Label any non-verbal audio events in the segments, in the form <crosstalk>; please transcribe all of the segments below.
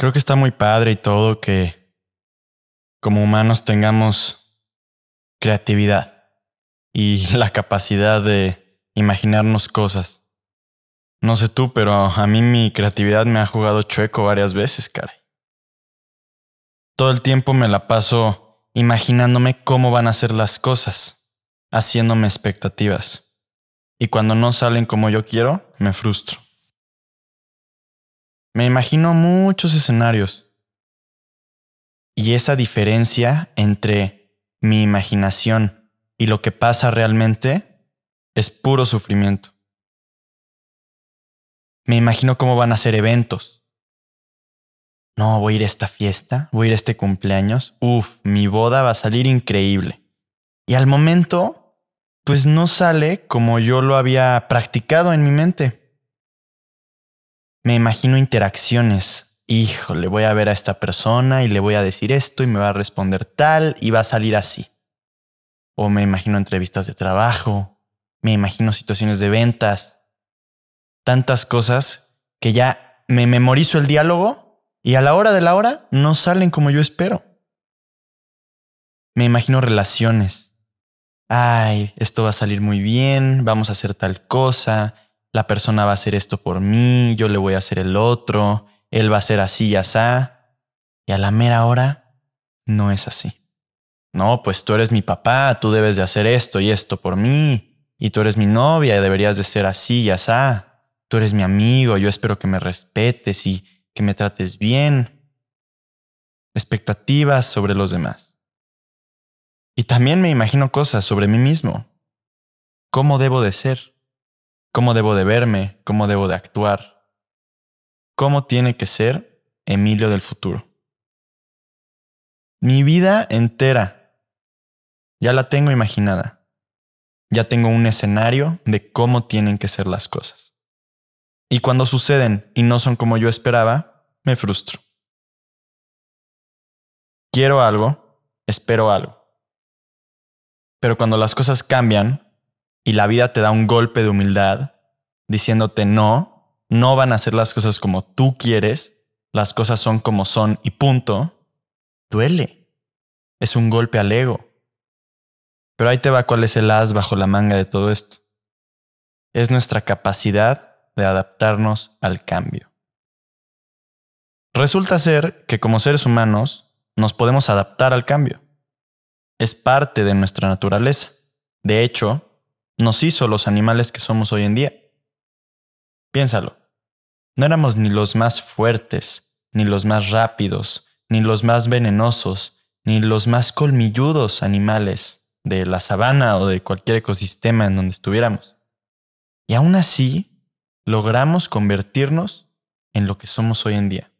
Creo que está muy padre y todo que como humanos tengamos creatividad y <laughs> la capacidad de imaginarnos cosas. No sé tú, pero a mí mi creatividad me ha jugado chueco varias veces, caray. Todo el tiempo me la paso imaginándome cómo van a ser las cosas, haciéndome expectativas. Y cuando no salen como yo quiero, me frustro. Me imagino muchos escenarios. Y esa diferencia entre mi imaginación y lo que pasa realmente es puro sufrimiento. Me imagino cómo van a ser eventos. No, voy a ir a esta fiesta, voy a ir a este cumpleaños. Uf, mi boda va a salir increíble. Y al momento, pues no sale como yo lo había practicado en mi mente me imagino interacciones. Híjole, voy a ver a esta persona y le voy a decir esto y me va a responder tal y va a salir así. O me imagino entrevistas de trabajo, me imagino situaciones de ventas, tantas cosas que ya me memorizo el diálogo y a la hora de la hora no salen como yo espero. Me imagino relaciones. Ay, esto va a salir muy bien, vamos a hacer tal cosa, la persona va a hacer esto por mí, yo le voy a hacer el otro, él va a ser así y así. Y a la mera hora no es así. No, pues tú eres mi papá, tú debes de hacer esto y esto por mí, y tú eres mi novia y deberías de ser así y así. Tú eres mi amigo, yo espero que me respetes y que me trates bien. Expectativas sobre los demás. Y también me imagino cosas sobre mí mismo. ¿Cómo debo de ser? Cómo debo de verme, cómo debo de actuar, cómo tiene que ser Emilio del futuro. Mi vida entera ya la tengo imaginada. Ya tengo un escenario de cómo tienen que ser las cosas. Y cuando suceden y no son como yo esperaba, me frustro. Quiero algo, espero algo. Pero cuando las cosas cambian, y la vida te da un golpe de humildad diciéndote no, no van a ser las cosas como tú quieres, las cosas son como son y punto, duele. Es un golpe al ego. Pero ahí te va cuál es el as bajo la manga de todo esto. Es nuestra capacidad de adaptarnos al cambio. Resulta ser que como seres humanos nos podemos adaptar al cambio. Es parte de nuestra naturaleza. De hecho, nos hizo los animales que somos hoy en día. Piénsalo. No éramos ni los más fuertes, ni los más rápidos, ni los más venenosos, ni los más colmilludos animales de la sabana o de cualquier ecosistema en donde estuviéramos. Y aún así, logramos convertirnos en lo que somos hoy en día.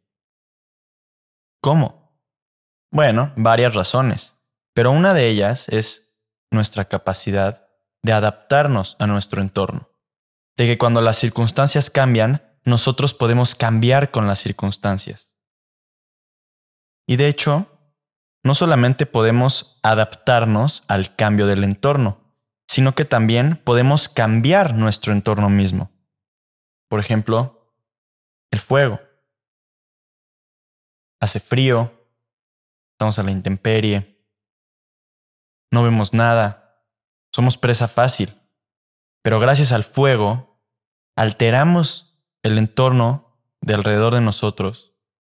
¿Cómo? Bueno, varias razones, pero una de ellas es nuestra capacidad de adaptarnos a nuestro entorno, de que cuando las circunstancias cambian, nosotros podemos cambiar con las circunstancias. Y de hecho, no solamente podemos adaptarnos al cambio del entorno, sino que también podemos cambiar nuestro entorno mismo. Por ejemplo, el fuego. Hace frío, estamos a la intemperie, no vemos nada, somos presa fácil. Pero gracias al fuego, alteramos el entorno de alrededor de nosotros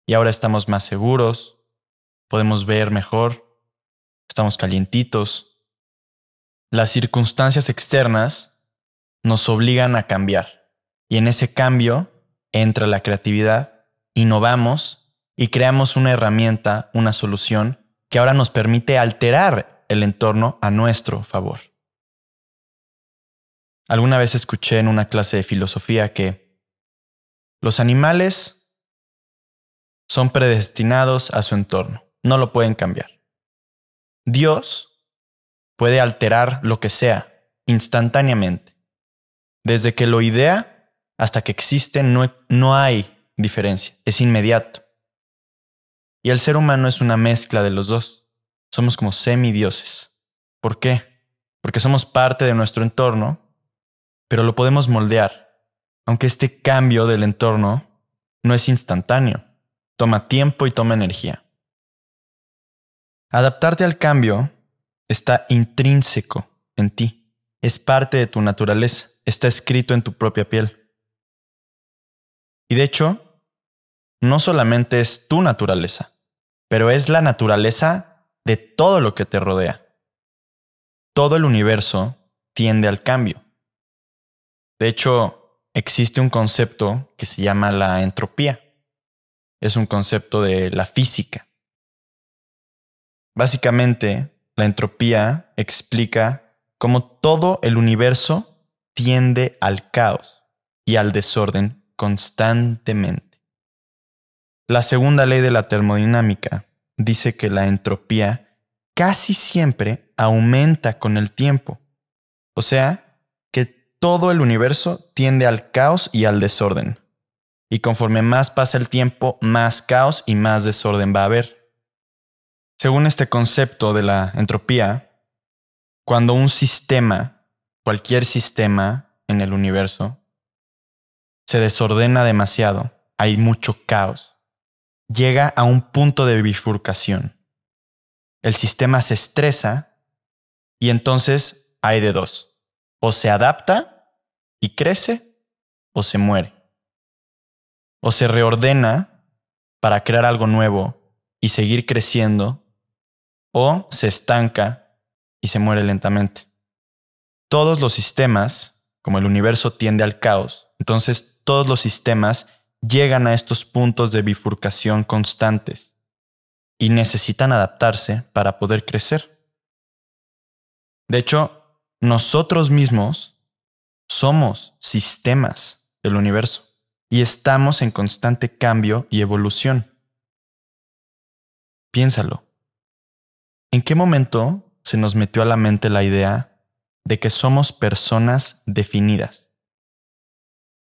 y ahora estamos más seguros, podemos ver mejor, estamos calientitos. Las circunstancias externas nos obligan a cambiar y en ese cambio entra la creatividad, innovamos y creamos una herramienta, una solución que ahora nos permite alterar el entorno a nuestro favor. Alguna vez escuché en una clase de filosofía que los animales son predestinados a su entorno, no lo pueden cambiar. Dios puede alterar lo que sea instantáneamente. Desde que lo idea hasta que existe no, no hay diferencia, es inmediato. Y el ser humano es una mezcla de los dos. Somos como semidioses. ¿Por qué? Porque somos parte de nuestro entorno pero lo podemos moldear, aunque este cambio del entorno no es instantáneo. toma tiempo y toma energía. Adaptarte al cambio está intrínseco en ti, es parte de tu naturaleza, está escrito en tu propia piel. Y de hecho, no solamente es tu naturaleza, pero es la naturaleza de todo lo que te rodea. Todo el universo tiende al cambio. De hecho, existe un concepto que se llama la entropía. Es un concepto de la física. Básicamente, la entropía explica cómo todo el universo tiende al caos y al desorden constantemente. La segunda ley de la termodinámica dice que la entropía casi siempre aumenta con el tiempo. O sea, todo el universo tiende al caos y al desorden. Y conforme más pasa el tiempo, más caos y más desorden va a haber. Según este concepto de la entropía, cuando un sistema, cualquier sistema en el universo, se desordena demasiado, hay mucho caos, llega a un punto de bifurcación. El sistema se estresa y entonces hay de dos. O se adapta y crece o se muere. O se reordena para crear algo nuevo y seguir creciendo o se estanca y se muere lentamente. Todos los sistemas, como el universo tiende al caos, entonces todos los sistemas llegan a estos puntos de bifurcación constantes y necesitan adaptarse para poder crecer. De hecho, nosotros mismos somos sistemas del universo y estamos en constante cambio y evolución. Piénsalo. ¿En qué momento se nos metió a la mente la idea de que somos personas definidas?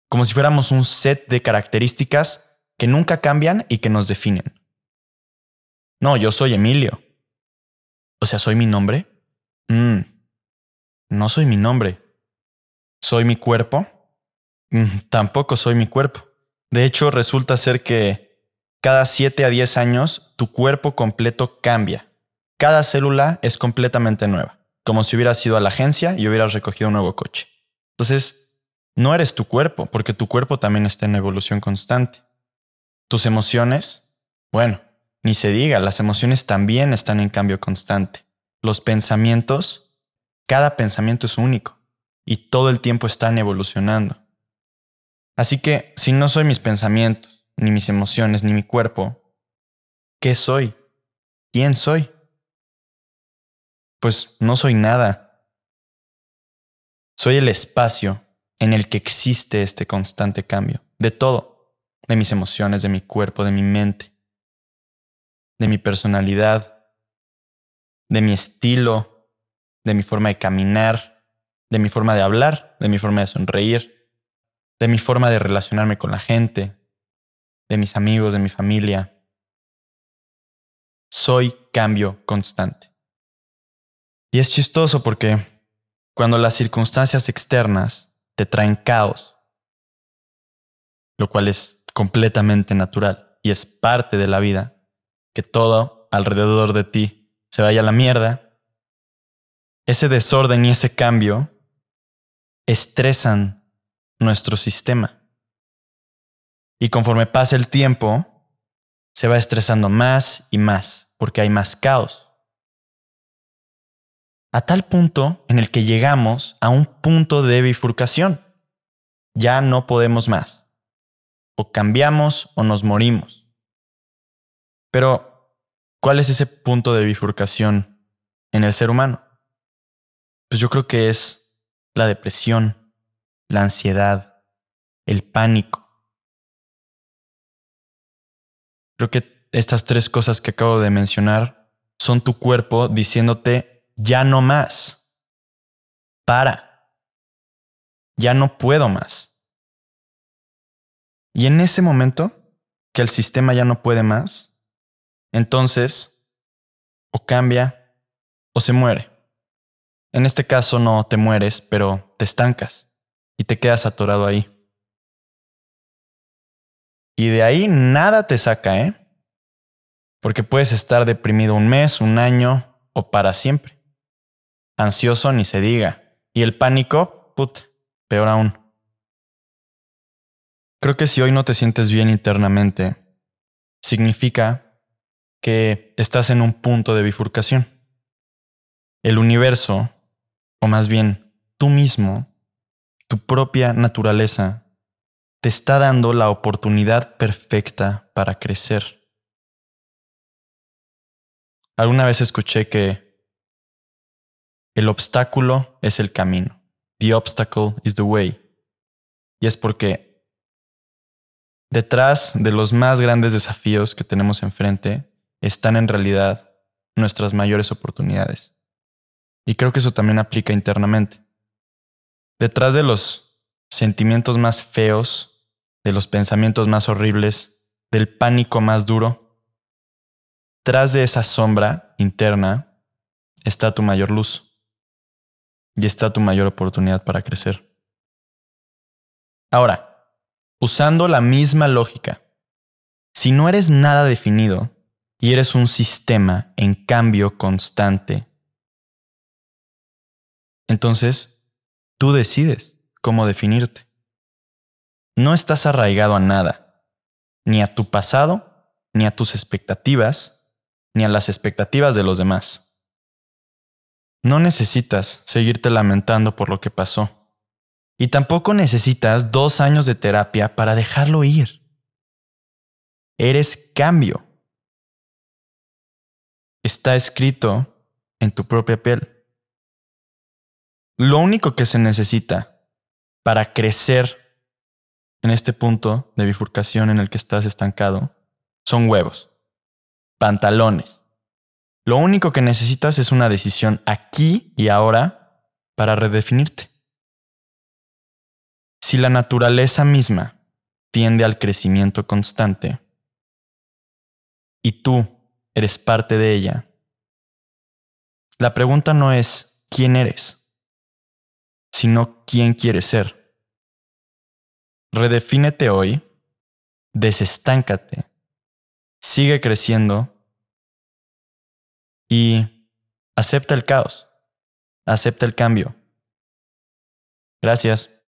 Como si fuéramos un set de características que nunca cambian y que nos definen. No, yo soy Emilio. O sea, ¿soy mi nombre? Mm, no soy mi nombre. ¿Soy mi cuerpo? Mm, tampoco soy mi cuerpo. De hecho, resulta ser que cada 7 a 10 años tu cuerpo completo cambia cada célula es completamente nueva, como si hubieras ido a la agencia y hubieras recogido un nuevo coche. Entonces, no eres tu cuerpo, porque tu cuerpo también está en evolución constante. Tus emociones, bueno, ni se diga, las emociones también están en cambio constante. Los pensamientos, cada pensamiento es único y todo el tiempo están evolucionando. Así que, si no soy mis pensamientos, ni mis emociones, ni mi cuerpo, ¿qué soy? ¿Quién soy? pues no soy nada. Soy el espacio en el que existe este constante cambio, de todo, de mis emociones, de mi cuerpo, de mi mente, de mi personalidad, de mi estilo, de mi forma de caminar, de mi forma de hablar, de mi forma de sonreír, de mi forma de relacionarme con la gente, de mis amigos, de mi familia. Soy cambio constante. Y es chistoso porque cuando las circunstancias externas te traen caos, lo cual es completamente natural y es parte de la vida, que todo alrededor de ti se vaya a la mierda, ese desorden y ese cambio estresan nuestro sistema. Y conforme pasa el tiempo, se va estresando más y más, porque hay más caos a tal punto en el que llegamos a un punto de bifurcación. Ya no podemos más. O cambiamos o nos morimos. Pero, ¿cuál es ese punto de bifurcación en el ser humano? Pues yo creo que es la depresión, la ansiedad, el pánico. Creo que estas tres cosas que acabo de mencionar son tu cuerpo diciéndote ya no más. Para. Ya no puedo más. Y en ese momento, que el sistema ya no puede más, entonces o cambia o se muere. En este caso no te mueres, pero te estancas y te quedas atorado ahí. Y de ahí nada te saca, ¿eh? Porque puedes estar deprimido un mes, un año o para siempre. Ansioso ni se diga. Y el pánico, put, peor aún. Creo que si hoy no te sientes bien internamente, significa que estás en un punto de bifurcación. El universo, o más bien tú mismo, tu propia naturaleza, te está dando la oportunidad perfecta para crecer. Alguna vez escuché que el obstáculo es el camino. The obstacle is the way. Y es porque detrás de los más grandes desafíos que tenemos enfrente están en realidad nuestras mayores oportunidades. Y creo que eso también aplica internamente. Detrás de los sentimientos más feos, de los pensamientos más horribles, del pánico más duro, tras de esa sombra interna está tu mayor luz y está tu mayor oportunidad para crecer. Ahora, usando la misma lógica, si no eres nada definido y eres un sistema en cambio constante, entonces tú decides cómo definirte. No estás arraigado a nada, ni a tu pasado, ni a tus expectativas, ni a las expectativas de los demás. No necesitas seguirte lamentando por lo que pasó. Y tampoco necesitas dos años de terapia para dejarlo ir. Eres cambio. Está escrito en tu propia piel. Lo único que se necesita para crecer en este punto de bifurcación en el que estás estancado son huevos, pantalones. Lo único que necesitas es una decisión aquí y ahora para redefinirte. Si la naturaleza misma tiende al crecimiento constante y tú eres parte de ella, la pregunta no es quién eres, sino quién quieres ser. Redefínete hoy, desestáncate, sigue creciendo y acepta el caos, acepta el cambio. Gracias.